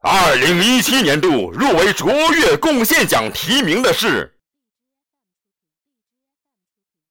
二零一七年度入围卓越贡献奖提名的是